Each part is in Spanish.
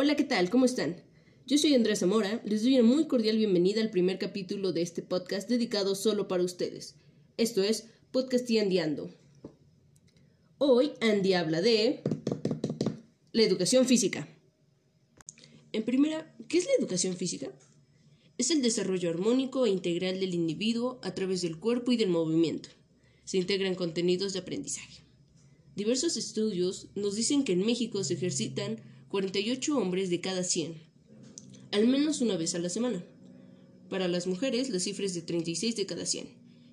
Hola, ¿qué tal? ¿Cómo están? Yo soy Andrea Zamora, les doy una muy cordial bienvenida al primer capítulo de este podcast dedicado solo para ustedes. Esto es Podcast y Andiando. Hoy Andy habla de la educación física. En primera, ¿qué es la educación física? Es el desarrollo armónico e integral del individuo a través del cuerpo y del movimiento. Se integran contenidos de aprendizaje. Diversos estudios nos dicen que en México se ejercitan 48 hombres de cada 100, al menos una vez a la semana. Para las mujeres, la cifra es de 36 de cada 100,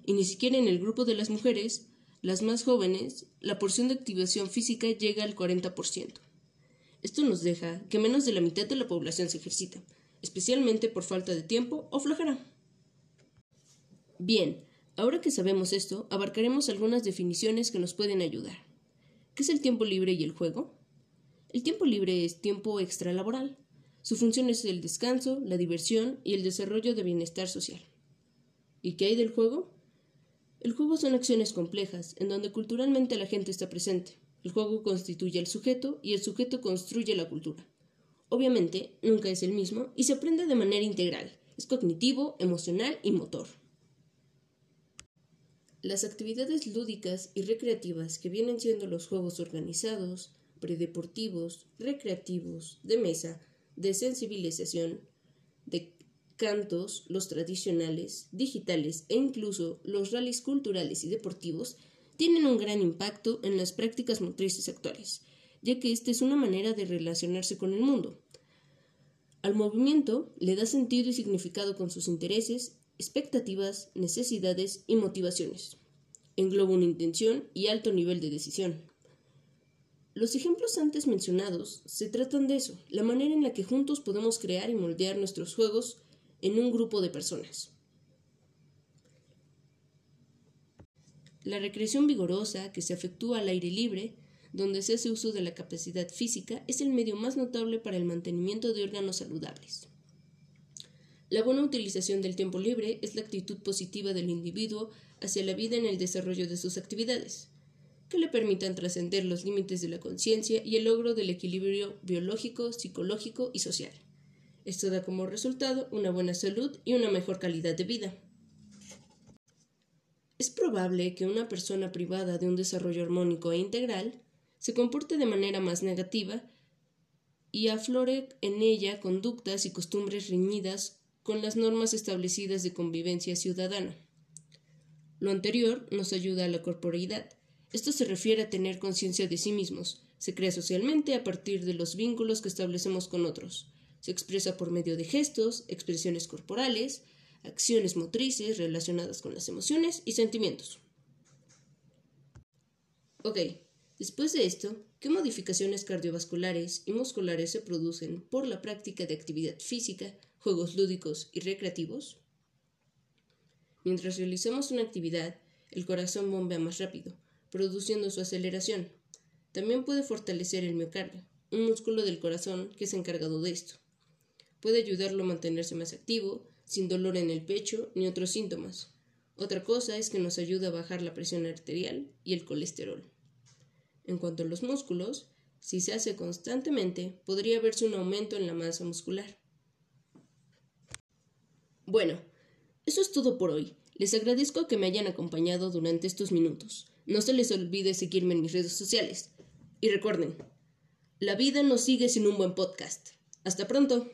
y ni siquiera en el grupo de las mujeres, las más jóvenes, la porción de activación física llega al 40%. Esto nos deja que menos de la mitad de la población se ejercita, especialmente por falta de tiempo o flojera. Bien, ahora que sabemos esto, abarcaremos algunas definiciones que nos pueden ayudar. ¿Qué es el tiempo libre y el juego? El tiempo libre es tiempo extralaboral. Su función es el descanso, la diversión y el desarrollo de bienestar social. ¿Y qué hay del juego? El juego son acciones complejas, en donde culturalmente la gente está presente. El juego constituye al sujeto y el sujeto construye la cultura. Obviamente, nunca es el mismo y se aprende de manera integral. Es cognitivo, emocional y motor. Las actividades lúdicas y recreativas que vienen siendo los juegos organizados, predeportivos, recreativos, de mesa, de sensibilización, de cantos, los tradicionales, digitales e incluso los rallies culturales y deportivos tienen un gran impacto en las prácticas motrices actuales, ya que esta es una manera de relacionarse con el mundo. Al movimiento le da sentido y significado con sus intereses, expectativas, necesidades y motivaciones. Engloba una intención y alto nivel de decisión. Los ejemplos antes mencionados se tratan de eso, la manera en la que juntos podemos crear y moldear nuestros juegos en un grupo de personas. La recreación vigorosa, que se efectúa al aire libre, donde se hace uso de la capacidad física, es el medio más notable para el mantenimiento de órganos saludables. La buena utilización del tiempo libre es la actitud positiva del individuo hacia la vida en el desarrollo de sus actividades que le permitan trascender los límites de la conciencia y el logro del equilibrio biológico, psicológico y social. Esto da como resultado una buena salud y una mejor calidad de vida. Es probable que una persona privada de un desarrollo armónico e integral se comporte de manera más negativa y aflore en ella conductas y costumbres reñidas con las normas establecidas de convivencia ciudadana. Lo anterior nos ayuda a la corporeidad, esto se refiere a tener conciencia de sí mismos. Se crea socialmente a partir de los vínculos que establecemos con otros. Se expresa por medio de gestos, expresiones corporales, acciones motrices relacionadas con las emociones y sentimientos. Ok, después de esto, ¿qué modificaciones cardiovasculares y musculares se producen por la práctica de actividad física, juegos lúdicos y recreativos? Mientras realizamos una actividad, el corazón bombea más rápido, produciendo su aceleración. También puede fortalecer el miocardio, un músculo del corazón que es encargado de esto. Puede ayudarlo a mantenerse más activo, sin dolor en el pecho ni otros síntomas. Otra cosa es que nos ayuda a bajar la presión arterial y el colesterol. En cuanto a los músculos, si se hace constantemente, podría verse un aumento en la masa muscular. Bueno, eso es todo por hoy. Les agradezco que me hayan acompañado durante estos minutos. No se les olvide seguirme en mis redes sociales. Y recuerden, la vida no sigue sin un buen podcast. Hasta pronto.